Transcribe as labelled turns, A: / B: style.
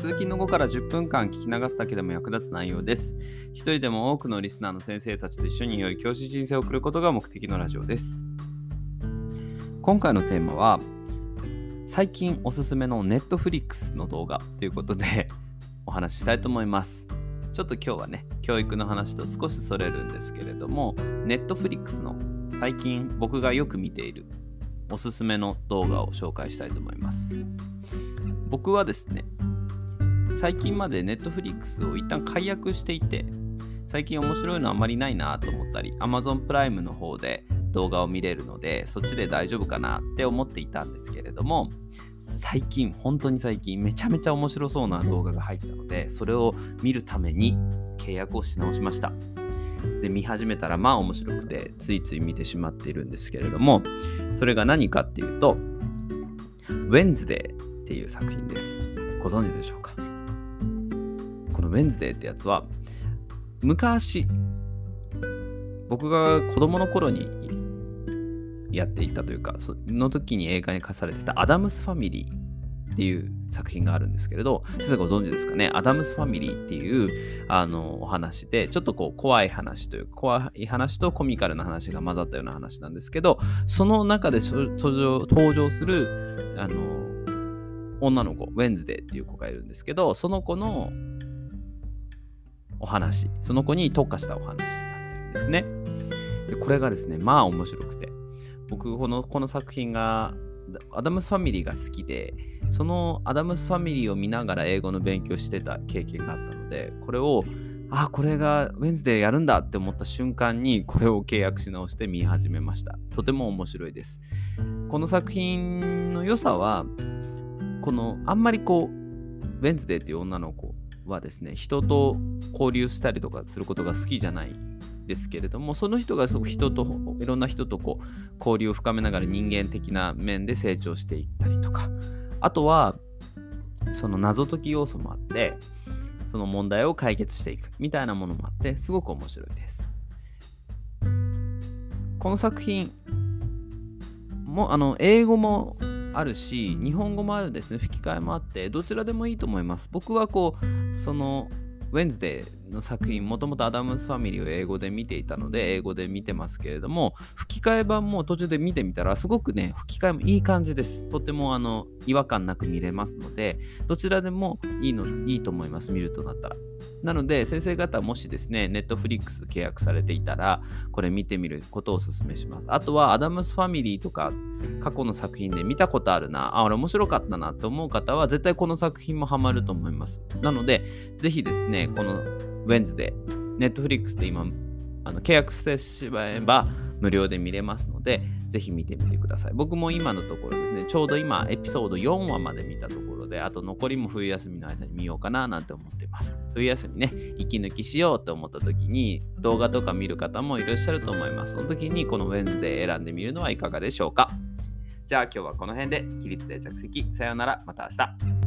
A: 通勤の後から10分間聞き流すだけでも役立つ内容です。一人でも多くのリスナーの先生たちと一緒に良い教師人生を送ることが目的のラジオです。今回のテーマは、最近おすすめの Netflix の動画ということでお話ししたいと思います。ちょっと今日はね、教育の話と少しそれるんですけれども、Netflix の最近僕がよく見ているおすすめの動画を紹介したいと思います。僕はですね、最近まで Netflix を一旦解約していて、最近面白いのあまりないなと思ったり、Amazon プライムの方で動画を見れるのでそっちで大丈夫かなって思っていたんですけれども最近本当に最近めちゃめちゃ面白そうな動画が入ったのでそれを見るために契約をし直しました。で見始めたらまあ面白くてついつい見てしまっているんですけれどもそれが何かっていうと「ウェンズデー」っていう作品です。ご存知でしょうか？この「ウェンズデー」ってやつは昔僕が子供の頃にやっていたというか、その時に映画に課されてたアダムス・ファミリーっていう作品があるんですけれど、先生ご存知ですかね、アダムス・ファミリーっていうあのお話で、ちょっとこう怖い話という、怖い話とコミカルな話が混ざったような話なんですけど、その中で登場登場するあの女の子、ウェンズデーっていう子がいるんですけど、その子のお話、その子に特化したお話になってるんですね。でこれがですね、まあ面白くて、僕このこの作品がアダムスファミリーが好きでそのアダムスファミリーを見ながら英語の勉強してた経験があったのでこれをあこれがウェンズデーやるんだって思った瞬間にこれを契約し直して見始めましたとても面白いですこの作品の良さはこのあんまりこうウェンズデーっていう女の子はですね人と交流したりとかすることが好きじゃないですけれどもその人がそ人といろんな人とこう交流を深めながら人間的な面で成長していったりとかあとはその謎解き要素もあってその問題を解決していくみたいなものもあってすごく面白いです。この作品もあの英語もあるし日本語もあるですね。吹き替えもあってどちらでもいいと思います。僕はこうそのウェンズデーの作品、もともとアダムスファミリーを英語で見ていたので、英語で見てますけれども、吹き替え版も途中で見てみたら、すごくね、吹き替えもいい感じです。とてもあの違和感なく見れますので、どちらでもいいのいいと思います、見るとなったら。なので、先生方、もしですね、ネットフリックス契約されていたら、これ見てみることをお勧めします。あとは、アダムスファミリーとか、過去の作品で見たことあるな、あ、俺面白かったなと思う方は、絶対この作品もハマると思います。なので、ぜひですね、このウェンズで、ネットフリックスで今、あの契約してしまえば無料で見れますので、ぜひ見てみてください。僕も今のところですね、ちょうど今、エピソード4話まで見たところで、あと残りも冬休みの間に見ようかななんて思っています。冬休みね、息抜きしようと思った時に、動画とか見る方もいらっしゃると思います。その時にこのウェンズで選んでみるのはいかがでしょうか。じゃあ今日はこの辺で起立で着席。さようなら。また明日。